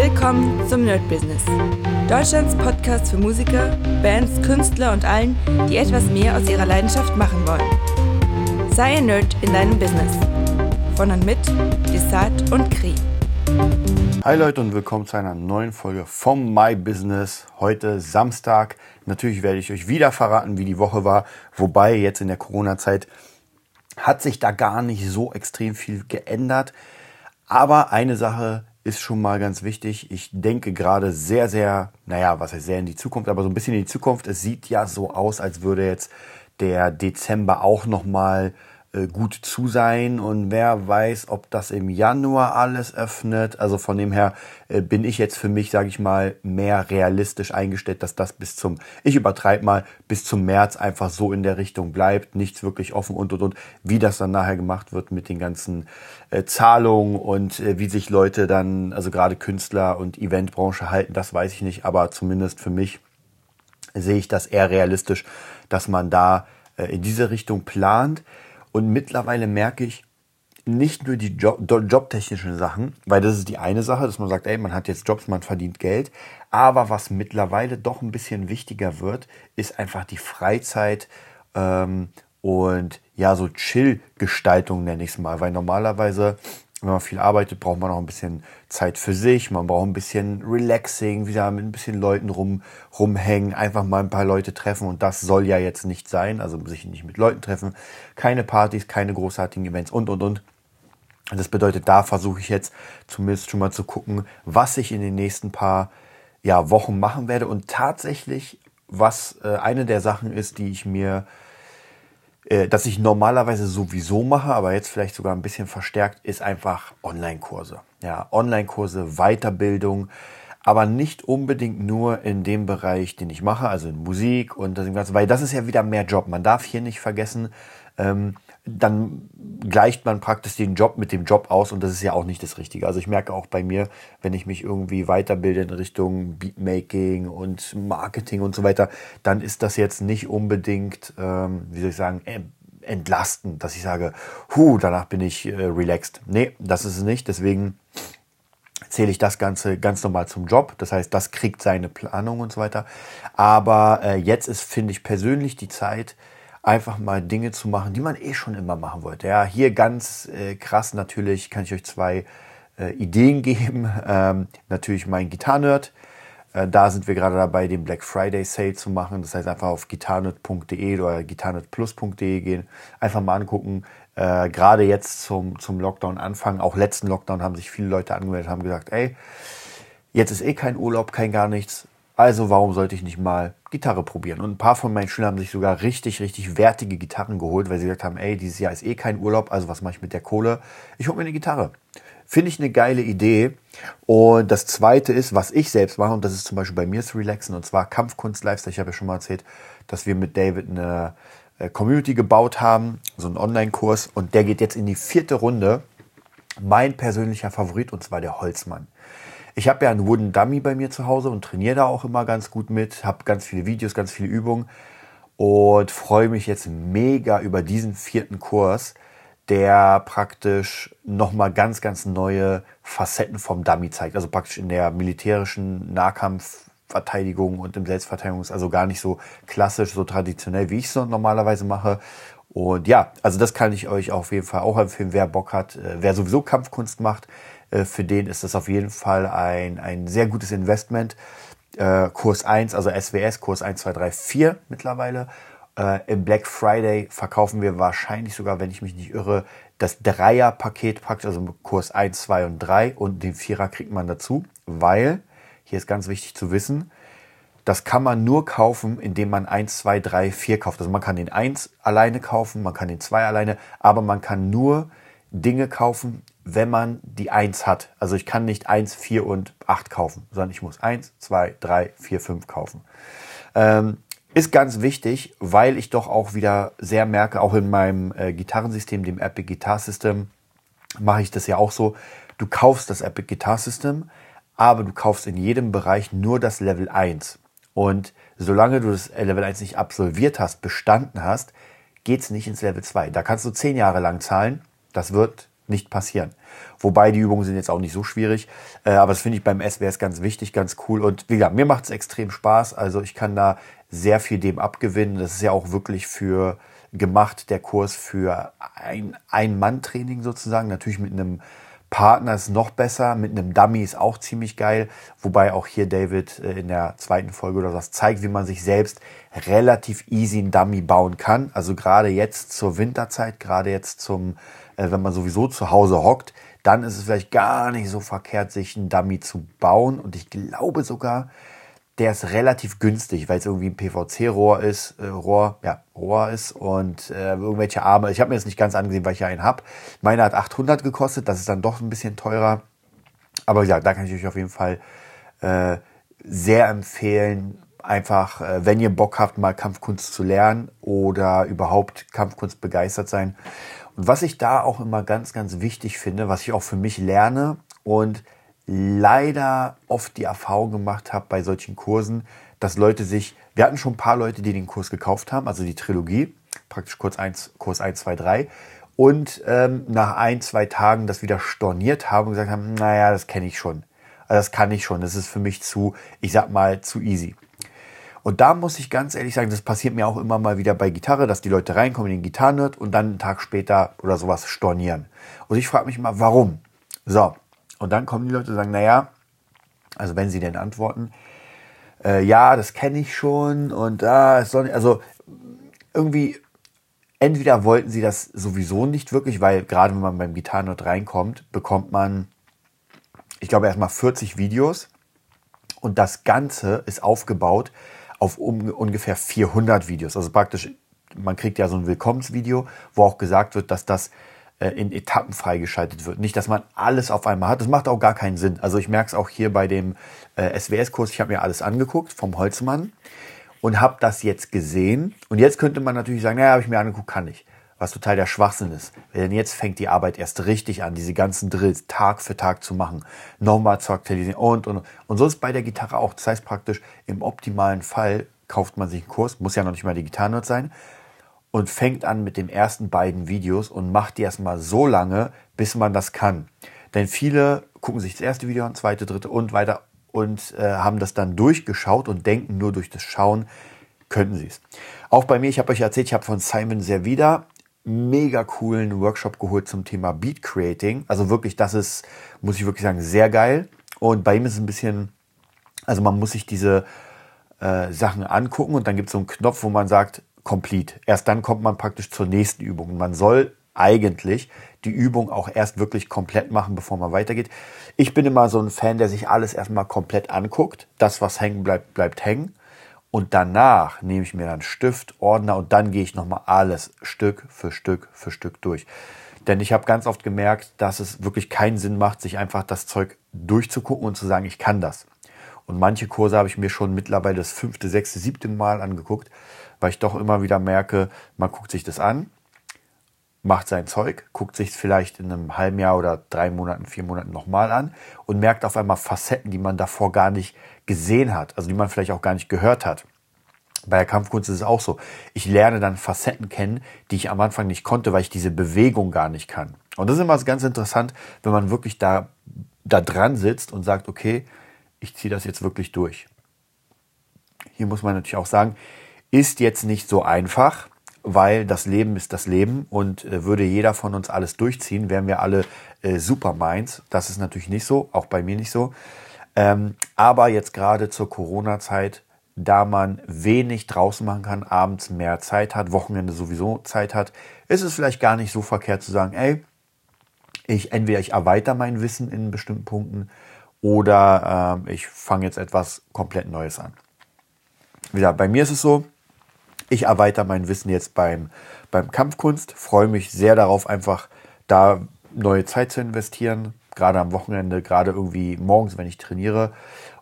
Willkommen zum Nerd Business. Deutschlands Podcast für Musiker, Bands, Künstler und allen, die etwas mehr aus ihrer Leidenschaft machen wollen. Sei ein Nerd in deinem Business. Von und mit Desart und Kri. Hi Leute und willkommen zu einer neuen Folge vom My Business. Heute Samstag. Natürlich werde ich euch wieder verraten, wie die Woche war. Wobei jetzt in der Corona-Zeit hat sich da gar nicht so extrem viel geändert. Aber eine Sache ist schon mal ganz wichtig. Ich denke gerade sehr, sehr, naja, was heißt sehr in die Zukunft, aber so ein bisschen in die Zukunft. Es sieht ja so aus, als würde jetzt der Dezember auch nochmal gut zu sein und wer weiß, ob das im Januar alles öffnet. Also von dem her äh, bin ich jetzt für mich, sage ich mal, mehr realistisch eingestellt, dass das bis zum, ich übertreibe mal, bis zum März einfach so in der Richtung bleibt, nichts wirklich offen und und und. Wie das dann nachher gemacht wird mit den ganzen äh, Zahlungen und äh, wie sich Leute dann, also gerade Künstler und Eventbranche halten, das weiß ich nicht, aber zumindest für mich sehe ich das eher realistisch, dass man da äh, in diese Richtung plant. Und mittlerweile merke ich nicht nur die Job, jobtechnischen Sachen, weil das ist die eine Sache, dass man sagt, ey, man hat jetzt Jobs, man verdient Geld. Aber was mittlerweile doch ein bisschen wichtiger wird, ist einfach die Freizeit ähm, und ja, so Chill-Gestaltung nenne ich es mal. Weil normalerweise wenn man viel arbeitet, braucht man auch ein bisschen Zeit für sich. Man braucht ein bisschen Relaxing, wieder mit ein bisschen Leuten rum, rumhängen, einfach mal ein paar Leute treffen. Und das soll ja jetzt nicht sein. Also sich nicht mit Leuten treffen. Keine Partys, keine großartigen Events und, und, und. Das bedeutet, da versuche ich jetzt zumindest schon mal zu gucken, was ich in den nächsten paar ja, Wochen machen werde. Und tatsächlich, was äh, eine der Sachen ist, die ich mir äh, das ich normalerweise sowieso mache, aber jetzt vielleicht sogar ein bisschen verstärkt, ist einfach Online-Kurse. Ja, Online-Kurse, Weiterbildung, aber nicht unbedingt nur in dem Bereich, den ich mache, also in Musik und das Ganze, weil das ist ja wieder mehr Job. Man darf hier nicht vergessen, ähm, dann gleicht man praktisch den Job mit dem Job aus und das ist ja auch nicht das Richtige. Also ich merke auch bei mir, wenn ich mich irgendwie weiterbilde in Richtung Beatmaking und Marketing und so weiter, dann ist das jetzt nicht unbedingt, ähm, wie soll ich sagen, entlastend, dass ich sage, hu, danach bin ich äh, relaxed. Nee, das ist es nicht. Deswegen zähle ich das Ganze ganz normal zum Job. Das heißt, das kriegt seine Planung und so weiter. Aber äh, jetzt ist, finde ich persönlich, die Zeit, einfach mal Dinge zu machen, die man eh schon immer machen wollte. Ja, hier ganz äh, krass natürlich kann ich euch zwei äh, Ideen geben. Ähm, natürlich mein Gitarrenerd. Äh, da sind wir gerade dabei, den Black Friday Sale zu machen. Das heißt, einfach auf gitarrenerd.de oder gitarrenerdplus.de gehen. Einfach mal angucken. Äh, gerade jetzt zum, zum Lockdown-Anfang, auch letzten Lockdown haben sich viele Leute angemeldet, haben gesagt, ey, jetzt ist eh kein Urlaub, kein gar nichts also warum sollte ich nicht mal Gitarre probieren? Und ein paar von meinen Schülern haben sich sogar richtig, richtig wertige Gitarren geholt, weil sie gesagt haben, ey, dieses Jahr ist eh kein Urlaub, also was mache ich mit der Kohle? Ich hole mir eine Gitarre. Finde ich eine geile Idee. Und das zweite ist, was ich selbst mache, und das ist zum Beispiel bei mir zu relaxen, und zwar Kampfkunst Lifestyle. Ich habe ja schon mal erzählt, dass wir mit David eine äh, Community gebaut haben, so einen Online-Kurs, und der geht jetzt in die vierte Runde. Mein persönlicher Favorit, und zwar der Holzmann. Ich habe ja einen Wooden Dummy bei mir zu Hause und trainiere da auch immer ganz gut mit, habe ganz viele Videos, ganz viele Übungen und freue mich jetzt mega über diesen vierten Kurs, der praktisch nochmal ganz, ganz neue Facetten vom Dummy zeigt. Also praktisch in der militärischen Nahkampfverteidigung und im Selbstverteidigungs, also gar nicht so klassisch, so traditionell, wie ich es normalerweise mache. Und ja, also das kann ich euch auf jeden Fall auch empfehlen, wer Bock hat, äh, wer sowieso Kampfkunst macht, für den ist das auf jeden Fall ein, ein sehr gutes Investment. Äh, Kurs 1, also SWS, Kurs 1, 2, 3, 4 mittlerweile. Äh, Im Black Friday verkaufen wir wahrscheinlich sogar, wenn ich mich nicht irre, das Dreier-Paket packt, also Kurs 1, 2 und 3 und den Vierer kriegt man dazu, weil, hier ist ganz wichtig zu wissen, das kann man nur kaufen, indem man 1, 2, 3, 4 kauft. Also man kann den 1 alleine kaufen, man kann den 2 alleine, aber man kann nur Dinge kaufen, wenn man die 1 hat. Also ich kann nicht 1, 4 und 8 kaufen, sondern ich muss 1, 2, 3, 4, 5 kaufen. Ähm, ist ganz wichtig, weil ich doch auch wieder sehr merke, auch in meinem äh, Gitarrensystem, dem Epic Guitar System, mache ich das ja auch so. Du kaufst das Epic Guitar System, aber du kaufst in jedem Bereich nur das Level 1. Und solange du das Level 1 nicht absolviert hast, bestanden hast, geht es nicht ins Level 2. Da kannst du 10 Jahre lang zahlen. Das wird nicht passieren. Wobei die Übungen sind jetzt auch nicht so schwierig, äh, aber das finde ich beim SWS ganz wichtig, ganz cool. Und wie gesagt, mir macht es extrem Spaß. Also ich kann da sehr viel dem abgewinnen. Das ist ja auch wirklich für gemacht, der Kurs für ein Ein-Mann-Training sozusagen. Natürlich mit einem Partner ist noch besser, mit einem Dummy ist auch ziemlich geil. Wobei auch hier David äh, in der zweiten Folge oder was zeigt, wie man sich selbst relativ easy ein Dummy bauen kann. Also gerade jetzt zur Winterzeit, gerade jetzt zum, wenn man sowieso zu Hause hockt, dann ist es vielleicht gar nicht so verkehrt, sich ein Dummy zu bauen. Und ich glaube sogar, der ist relativ günstig, weil es irgendwie ein PVC-Rohr ist, äh, Rohr, ja, Rohr ist und äh, irgendwelche Arme. Ich habe mir das nicht ganz angesehen, weil ich ja einen habe. Meiner hat 800 gekostet, das ist dann doch ein bisschen teurer. Aber ja, da kann ich euch auf jeden Fall äh, sehr empfehlen, einfach, äh, wenn ihr Bock habt, mal Kampfkunst zu lernen oder überhaupt Kampfkunst begeistert sein. Was ich da auch immer ganz, ganz wichtig finde, was ich auch für mich lerne und leider oft die Erfahrung gemacht habe bei solchen Kursen, dass Leute sich, wir hatten schon ein paar Leute, die den Kurs gekauft haben, also die Trilogie, praktisch Kurs 1, Kurs 1 2, 3, und ähm, nach ein, zwei Tagen das wieder storniert haben und gesagt haben, naja, das kenne ich schon. Also das kann ich schon, das ist für mich zu, ich sag mal, zu easy. Und da muss ich ganz ehrlich sagen, das passiert mir auch immer mal wieder bei Gitarre, dass die Leute reinkommen in den Gitarrenhirt und dann einen Tag später oder sowas stornieren. Und ich frage mich mal, warum? So, und dann kommen die Leute und sagen, naja, also wenn sie denn antworten, äh, ja, das kenne ich schon und ah, es soll, also irgendwie, entweder wollten sie das sowieso nicht wirklich, weil gerade wenn man beim Gitarrenort reinkommt, bekommt man, ich glaube, erstmal 40 Videos und das Ganze ist aufgebaut auf um, ungefähr 400 Videos. Also praktisch, man kriegt ja so ein Willkommensvideo, wo auch gesagt wird, dass das äh, in Etappen freigeschaltet wird. Nicht, dass man alles auf einmal hat. Das macht auch gar keinen Sinn. Also ich merke es auch hier bei dem äh, SWS-Kurs. Ich habe mir alles angeguckt vom Holzmann und habe das jetzt gesehen. Und jetzt könnte man natürlich sagen, naja, habe ich mir angeguckt, kann ich. Was total der Schwachsinn ist. Denn jetzt fängt die Arbeit erst richtig an, diese ganzen Drills Tag für Tag zu machen. Nochmal zu aktualisieren und, und, und so ist bei der Gitarre auch. Das heißt praktisch, im optimalen Fall kauft man sich einen Kurs, muss ja noch nicht mal die Gitarrenot sein, und fängt an mit den ersten beiden Videos und macht die erstmal so lange, bis man das kann. Denn viele gucken sich das erste Video an, zweite, dritte und weiter und äh, haben das dann durchgeschaut und denken nur durch das Schauen könnten sie es. Auch bei mir, ich habe euch erzählt, ich habe von Simon Servida mega coolen Workshop geholt zum Thema Beat Creating. Also wirklich, das ist, muss ich wirklich sagen, sehr geil. Und bei ihm ist es ein bisschen, also man muss sich diese äh, Sachen angucken und dann gibt es so einen Knopf, wo man sagt, complete. Erst dann kommt man praktisch zur nächsten Übung. Man soll eigentlich die Übung auch erst wirklich komplett machen, bevor man weitergeht. Ich bin immer so ein Fan, der sich alles erstmal komplett anguckt. Das, was hängen bleibt, bleibt hängen. Und danach nehme ich mir dann Stift, Ordner und dann gehe ich nochmal alles Stück für Stück für Stück durch. Denn ich habe ganz oft gemerkt, dass es wirklich keinen Sinn macht, sich einfach das Zeug durchzugucken und zu sagen, ich kann das. Und manche Kurse habe ich mir schon mittlerweile das fünfte, sechste, siebte Mal angeguckt weil ich doch immer wieder merke, man guckt sich das an, macht sein Zeug, guckt sich es vielleicht in einem halben Jahr oder drei Monaten, vier Monaten nochmal an und merkt auf einmal Facetten, die man davor gar nicht gesehen hat, also die man vielleicht auch gar nicht gehört hat. Bei der Kampfkunst ist es auch so. Ich lerne dann Facetten kennen, die ich am Anfang nicht konnte, weil ich diese Bewegung gar nicht kann. Und das ist immer ganz interessant, wenn man wirklich da, da dran sitzt und sagt, okay, ich ziehe das jetzt wirklich durch. Hier muss man natürlich auch sagen, ist jetzt nicht so einfach, weil das Leben ist das Leben und äh, würde jeder von uns alles durchziehen, wären wir alle äh, Superminds. Das ist natürlich nicht so, auch bei mir nicht so. Ähm, aber jetzt gerade zur Corona-Zeit, da man wenig draußen machen kann, abends mehr Zeit hat, Wochenende sowieso Zeit hat, ist es vielleicht gar nicht so verkehrt zu sagen, ey, ich entweder ich erweitere mein Wissen in bestimmten Punkten oder äh, ich fange jetzt etwas komplett Neues an. Wieder, bei mir ist es so, ich erweitere mein Wissen jetzt beim, beim Kampfkunst, freue mich sehr darauf, einfach da neue Zeit zu investieren, gerade am Wochenende, gerade irgendwie morgens, wenn ich trainiere.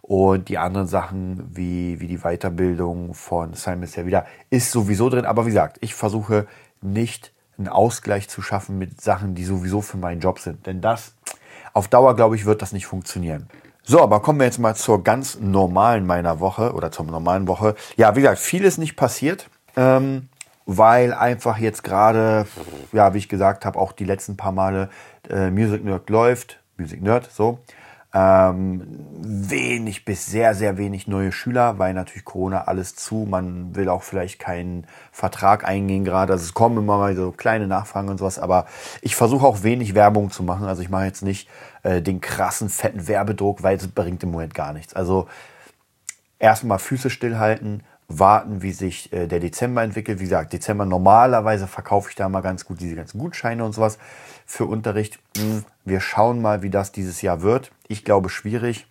Und die anderen Sachen wie, wie die Weiterbildung von Simon ist ja wieder, ist sowieso drin. Aber wie gesagt, ich versuche nicht einen Ausgleich zu schaffen mit Sachen, die sowieso für meinen Job sind. Denn das, auf Dauer, glaube ich, wird das nicht funktionieren. So, aber kommen wir jetzt mal zur ganz normalen meiner Woche oder zur normalen Woche. Ja, wie gesagt, viel ist nicht passiert ähm, weil einfach jetzt gerade, ja, wie ich gesagt habe, auch die letzten paar Male Äh, Music Nerd läuft, Music Nerd, so. Ähm, wenig bis sehr, sehr wenig neue Schüler, weil natürlich Corona alles zu. Man will auch vielleicht keinen Vertrag eingehen gerade. Also es kommen immer mal so kleine Nachfragen und sowas, aber ich versuche auch wenig Werbung zu machen. Also ich mache jetzt nicht äh, den krassen, fetten Werbedruck, weil es bringt im Moment gar nichts. Also erstmal Füße stillhalten, warten, wie sich äh, der Dezember entwickelt. Wie gesagt, Dezember normalerweise verkaufe ich da mal ganz gut diese ganzen Gutscheine und sowas für Unterricht. Hm, wir schauen mal, wie das dieses Jahr wird. Ich glaube schwierig.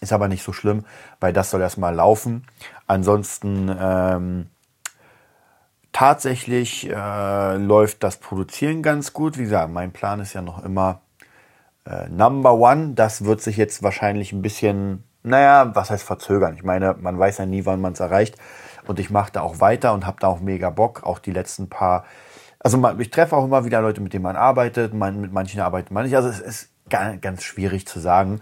Ist aber nicht so schlimm, weil das soll erstmal laufen. Ansonsten ähm, tatsächlich äh, läuft das Produzieren ganz gut. Wie gesagt, mein Plan ist ja noch immer äh, Number One. Das wird sich jetzt wahrscheinlich ein bisschen naja, was heißt verzögern? Ich meine, man weiß ja nie, wann man es erreicht. Und ich mache da auch weiter und habe da auch mega Bock. Auch die letzten paar. Also ich treffe auch immer wieder Leute, mit denen man arbeitet. Man, mit manchen arbeitet man nicht. Also es ist ganz, ganz schwierig zu sagen.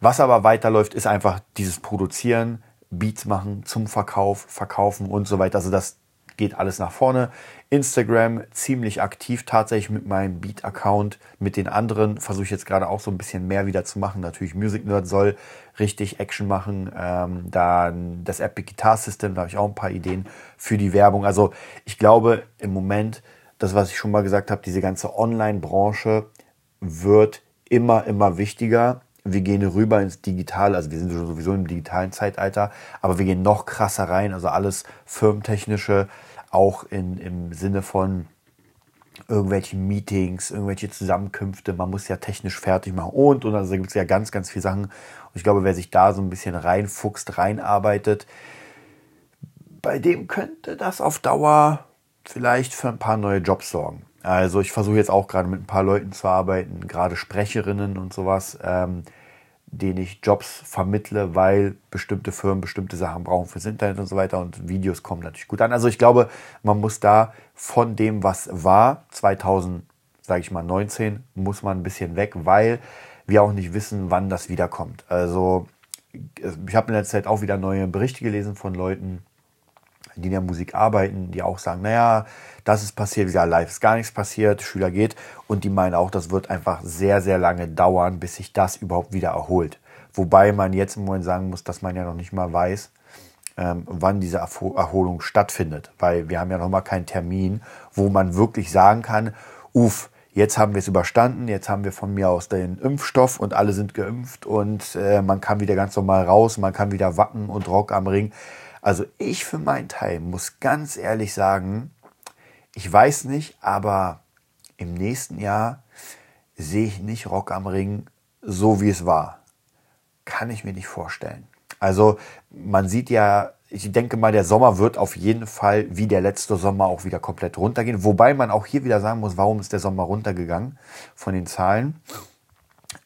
Was aber weiterläuft, ist einfach dieses Produzieren, Beats machen zum Verkauf, verkaufen und so weiter. Also das geht alles nach vorne. Instagram ziemlich aktiv tatsächlich mit meinem Beat-Account. Mit den anderen versuche ich jetzt gerade auch so ein bisschen mehr wieder zu machen. Natürlich Music Nerd soll richtig Action machen. Ähm, dann das Epic Guitar System, da habe ich auch ein paar Ideen für die Werbung. Also ich glaube im Moment, das was ich schon mal gesagt habe, diese ganze Online-Branche wird immer, immer wichtiger wir gehen rüber ins Digitale, also wir sind sowieso im digitalen Zeitalter, aber wir gehen noch krasser rein, also alles firmentechnische, auch in, im Sinne von irgendwelche Meetings, irgendwelche Zusammenkünfte, man muss ja technisch fertig machen und, und also da gibt es ja ganz, ganz viele Sachen. Und ich glaube, wer sich da so ein bisschen reinfuchst, reinarbeitet, bei dem könnte das auf Dauer vielleicht für ein paar neue Jobs sorgen. Also ich versuche jetzt auch gerade mit ein paar Leuten zu arbeiten, gerade Sprecherinnen und sowas, ähm, denen ich Jobs vermittle, weil bestimmte Firmen bestimmte Sachen brauchen fürs Internet und so weiter und Videos kommen natürlich gut an. Also ich glaube, man muss da von dem, was war, 2000, sage ich mal 19, muss man ein bisschen weg, weil wir auch nicht wissen, wann das wiederkommt. Also ich habe in der Zeit auch wieder neue Berichte gelesen von Leuten, die in der Musik arbeiten, die auch sagen, naja, das ist passiert, wie gesagt, live ist gar nichts passiert, Schüler geht und die meinen auch, das wird einfach sehr, sehr lange dauern, bis sich das überhaupt wieder erholt. Wobei man jetzt im Moment sagen muss, dass man ja noch nicht mal weiß, ähm, wann diese Erholung stattfindet, weil wir haben ja noch mal keinen Termin, wo man wirklich sagen kann, uff, jetzt haben wir es überstanden, jetzt haben wir von mir aus den Impfstoff und alle sind geimpft und äh, man kann wieder ganz normal raus, man kann wieder wacken und Rock am Ring. Also ich für meinen Teil muss ganz ehrlich sagen, ich weiß nicht, aber im nächsten Jahr sehe ich nicht Rock am Ring so, wie es war. Kann ich mir nicht vorstellen. Also man sieht ja, ich denke mal, der Sommer wird auf jeden Fall wie der letzte Sommer auch wieder komplett runtergehen. Wobei man auch hier wieder sagen muss, warum ist der Sommer runtergegangen von den Zahlen?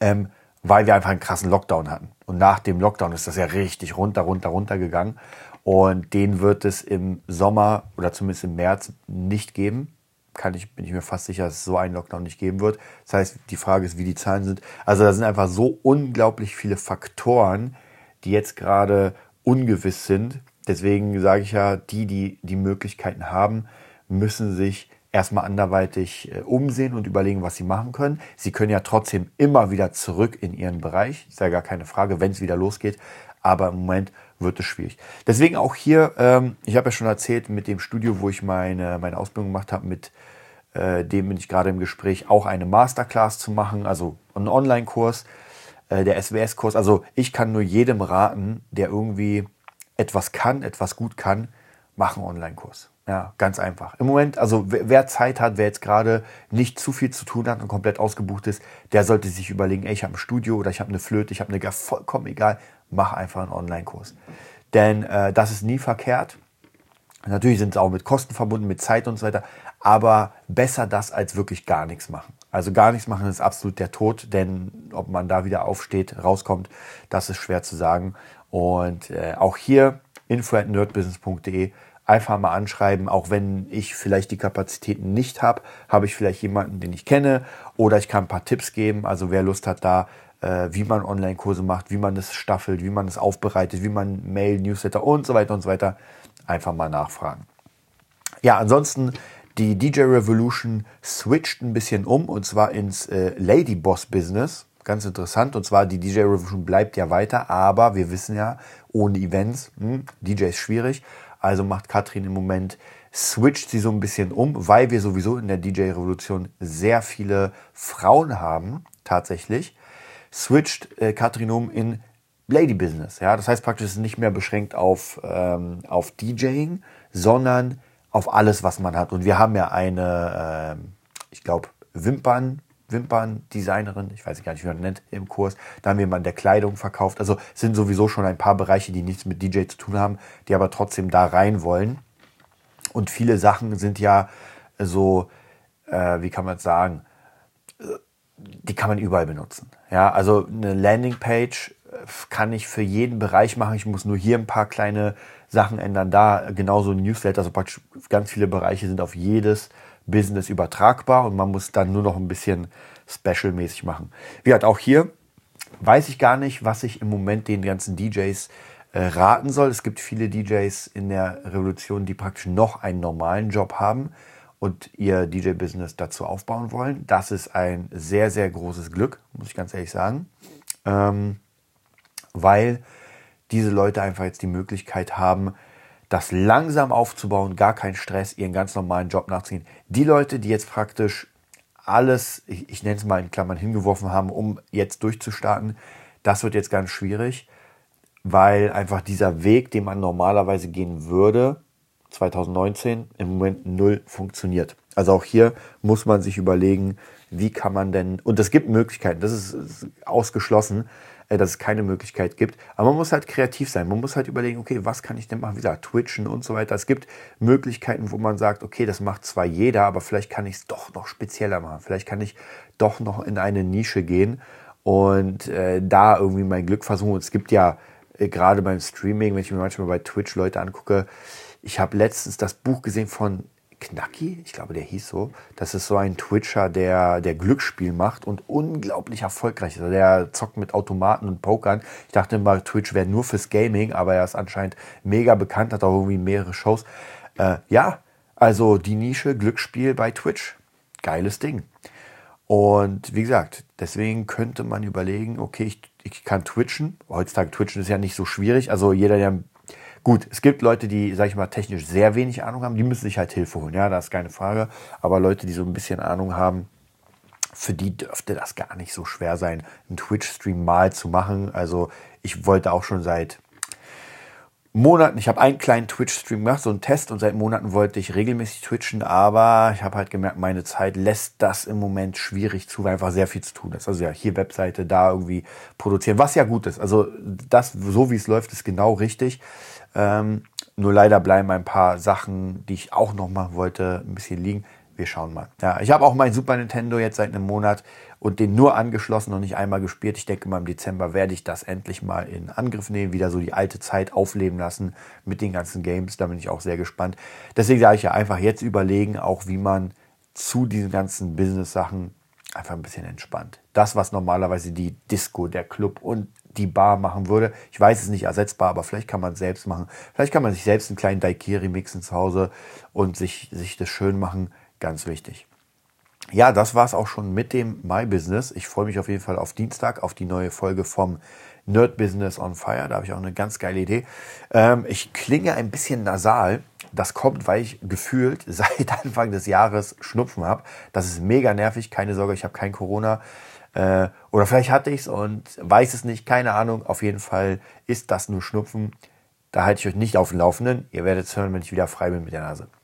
Ähm, weil wir einfach einen krassen Lockdown hatten. Und nach dem Lockdown ist das ja richtig runter, runter, runter gegangen. Und den wird es im Sommer oder zumindest im März nicht geben. Kann ich, bin ich mir fast sicher, dass es so einen Lockdown nicht geben wird. Das heißt, die Frage ist, wie die Zahlen sind. Also da sind einfach so unglaublich viele Faktoren, die jetzt gerade ungewiss sind. Deswegen sage ich ja, die, die die Möglichkeiten haben, müssen sich erstmal anderweitig äh, umsehen und überlegen, was sie machen können. Sie können ja trotzdem immer wieder zurück in ihren Bereich. Ist ja gar keine Frage, wenn es wieder losgeht. Aber im Moment wird es schwierig. Deswegen auch hier, ähm, ich habe ja schon erzählt, mit dem Studio, wo ich meine, meine Ausbildung gemacht habe, mit äh, dem bin ich gerade im Gespräch, auch eine Masterclass zu machen, also einen Online-Kurs, äh, der SWS-Kurs. Also ich kann nur jedem raten, der irgendwie etwas kann, etwas gut kann, mach einen Online-Kurs. Ja, ganz einfach. Im Moment, also wer Zeit hat, wer jetzt gerade nicht zu viel zu tun hat und komplett ausgebucht ist, der sollte sich überlegen, ey, ich habe ein Studio oder ich habe eine Flöte, ich habe eine vollkommen egal, mach einfach einen Online-Kurs. Denn äh, das ist nie verkehrt. Natürlich sind es auch mit Kosten verbunden, mit Zeit und so weiter, aber besser das als wirklich gar nichts machen. Also gar nichts machen ist absolut der Tod, denn ob man da wieder aufsteht, rauskommt, das ist schwer zu sagen. Und äh, auch hier info@nerdbusiness.de einfach mal anschreiben, auch wenn ich vielleicht die Kapazitäten nicht habe, habe ich vielleicht jemanden, den ich kenne oder ich kann ein paar Tipps geben. Also wer Lust hat, da äh, wie man Online-Kurse macht, wie man das staffelt, wie man es aufbereitet, wie man Mail, Newsletter und so weiter und so weiter, einfach mal nachfragen. Ja, ansonsten Die DJ Revolution switcht ein bisschen um und zwar ins äh, Lady Boss Business. Ganz interessant. Und zwar die DJ Revolution bleibt ja weiter, aber wir wissen ja, ohne Events, hm, DJ ist schwierig. Also macht Katrin im Moment, switcht sie so ein bisschen um, weil wir sowieso in der DJ Revolution sehr viele Frauen haben, tatsächlich. Switcht äh, Katrin um in Lady Business. Ja, das heißt praktisch, es ist nicht mehr beschränkt auf, ähm, auf DJing, sondern auf alles, was man hat. Und wir haben ja eine, äh, ich glaube, Wimpern, Wimperndesignerin, ich weiß gar nicht, wie man nennt, im Kurs. Da haben wir jemanden, der Kleidung verkauft. Also sind sowieso schon ein paar Bereiche, die nichts mit DJ zu tun haben, die aber trotzdem da rein wollen. Und viele Sachen sind ja so, äh, wie kann man es sagen, die kann man überall benutzen. Ja, also eine Landingpage äh, kann ich für jeden Bereich machen. Ich muss nur hier ein paar kleine Sachen ändern, da genauso ein Newsletter. Also praktisch ganz viele Bereiche sind auf jedes Business übertragbar und man muss dann nur noch ein bisschen special-mäßig machen. Wie gesagt, auch hier weiß ich gar nicht, was ich im Moment den ganzen DJs äh, raten soll. Es gibt viele DJs in der Revolution, die praktisch noch einen normalen Job haben und ihr DJ-Business dazu aufbauen wollen. Das ist ein sehr, sehr großes Glück, muss ich ganz ehrlich sagen, ähm, weil diese Leute einfach jetzt die Möglichkeit haben, das langsam aufzubauen, gar keinen Stress, ihren ganz normalen Job nachziehen. Die Leute, die jetzt praktisch alles, ich, ich nenne es mal in Klammern, hingeworfen haben, um jetzt durchzustarten, das wird jetzt ganz schwierig, weil einfach dieser Weg, den man normalerweise gehen würde, 2019 im Moment null funktioniert. Also auch hier muss man sich überlegen, wie kann man denn, und es gibt Möglichkeiten, das ist, ausgeschlossen, äh, dass es keine Möglichkeit gibt. Aber man muss halt kreativ sein. Man muss halt überlegen, okay, was kann ich denn machen? Wie gesagt, Twitchen und so weiter. Es gibt Möglichkeiten, wo man sagt, okay, das macht zwar jeder, aber vielleicht kann ich es doch noch spezieller machen. Vielleicht kann ich doch noch in eine Nische gehen und äh, da irgendwie mein Glück versuchen. Es gibt ja äh, gerade beim Streaming, wenn ich mir manchmal bei Twitch Leute angucke, ich habe letztens das Buch gesehen von Knacki, ich glaube, der hieß so. Das ist so ein Twitcher, der, der Glücksspiel macht und unglaublich erfolgreich ist. Also der zockt mit Automaten und Pokern. Ich dachte immer, Twitch wäre nur fürs Gaming, aber er ist anscheinend mega bekannt, hat auch irgendwie mehrere Shows. Äh, ja, also die Nische Glücksspiel bei Twitch. Geiles Ding. Und wie gesagt, deswegen könnte man überlegen, okay, ich, ich kann twitchen. Heutzutage twitchen ist ja nicht so schwierig. Also jeder, der Gut, es gibt Leute, die, sag ich mal, technisch sehr wenig Ahnung haben, die müssen sich halt Hilfe holen, ja, das ist keine Frage. Aber Leute, die so ein bisschen Ahnung haben, für die dürfte das gar nicht so schwer sein, einen Twitch-Stream mal zu machen. Also ich wollte auch schon seit Monaten, ich habe einen kleinen Twitch-Stream gemacht, so einen Test und seit Monaten wollte ich regelmäßig twitchen, aber ich habe halt gemerkt, meine Zeit lässt das im Moment schwierig zu, weil einfach sehr viel zu tun ist. Also ja, hier Webseite, da irgendwie produzieren, was ja gut ist. Also das, so wie es läuft, ist genau richtig. Ähm, nur leider bleiben ein paar Sachen, die ich auch noch machen wollte, ein bisschen liegen. Wir schauen mal. Ja, ich habe auch mein Super Nintendo jetzt seit einem Monat und den nur angeschlossen und nicht einmal gespielt. Ich denke mal im Dezember werde ich das endlich mal in Angriff nehmen, wieder so die alte Zeit aufleben lassen mit den ganzen Games. Da bin ich auch sehr gespannt. Deswegen sage ich ja einfach jetzt überlegen, auch wie man zu diesen ganzen Business-Sachen einfach ein bisschen entspannt. Das, was normalerweise die Disco, der Club und die Bar machen würde. Ich weiß es nicht ersetzbar, aber vielleicht kann man es selbst machen. Vielleicht kann man sich selbst einen kleinen Daikiri mixen zu Hause und sich, sich das schön machen. Ganz wichtig. Ja, das war es auch schon mit dem My Business. Ich freue mich auf jeden Fall auf Dienstag, auf die neue Folge vom Nerd Business on Fire. Da habe ich auch eine ganz geile Idee. Ähm, ich klinge ein bisschen nasal. Das kommt, weil ich gefühlt seit Anfang des Jahres Schnupfen habe. Das ist mega nervig. Keine Sorge, ich habe kein Corona. Äh, oder vielleicht hatte ich es und weiß es nicht, keine Ahnung. Auf jeden Fall ist das nur Schnupfen. Da halte ich euch nicht auf dem Laufenden. Ihr werdet es hören, wenn ich wieder frei bin mit der Nase.